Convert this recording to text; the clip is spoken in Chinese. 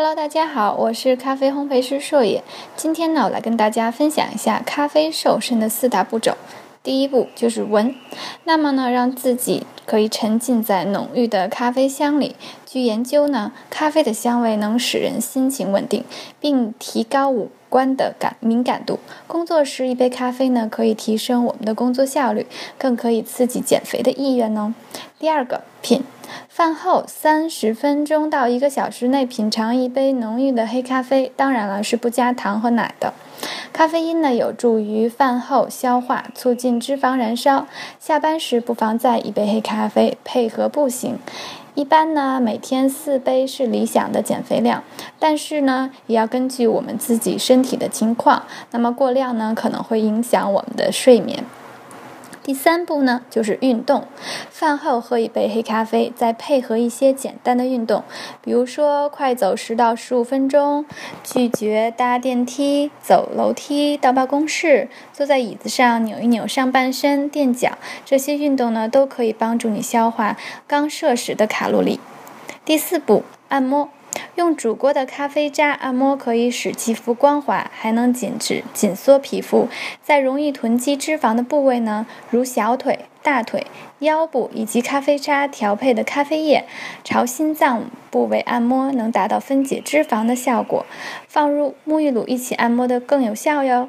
Hello，大家好，我是咖啡烘焙师硕野。今天呢，我来跟大家分享一下咖啡瘦身的四大步骤。第一步就是闻，那么呢，让自己可以沉浸在浓郁的咖啡香里。据研究呢，咖啡的香味能使人心情稳定，并提高五官的感敏感度。工作时一杯咖啡呢，可以提升我们的工作效率，更可以刺激减肥的意愿呢。第二个品。饭后三十分钟到一个小时内品尝一杯浓郁的黑咖啡，当然了，是不加糖和奶的。咖啡因呢，有助于饭后消化，促进脂肪燃烧。下班时不妨再一杯黑咖啡，配合步行。一般呢，每天四杯是理想的减肥量，但是呢，也要根据我们自己身体的情况。那么过量呢，可能会影响我们的睡眠。第三步呢，就是运动。饭后喝一杯黑咖啡，再配合一些简单的运动，比如说快走十到十五分钟，拒绝搭电梯、走楼梯到办公室，坐在椅子上扭一扭上半身、垫脚，这些运动呢，都可以帮助你消化刚摄食的卡路里。第四步，按摩。用煮过的咖啡渣按摩可以使肌肤光滑，还能紧致紧缩皮肤。在容易囤积脂肪的部位呢，如小腿、大腿、腰部以及咖啡渣调配的咖啡液，朝心脏部位按摩，能达到分解脂肪的效果。放入沐浴乳一起按摩的更有效哟。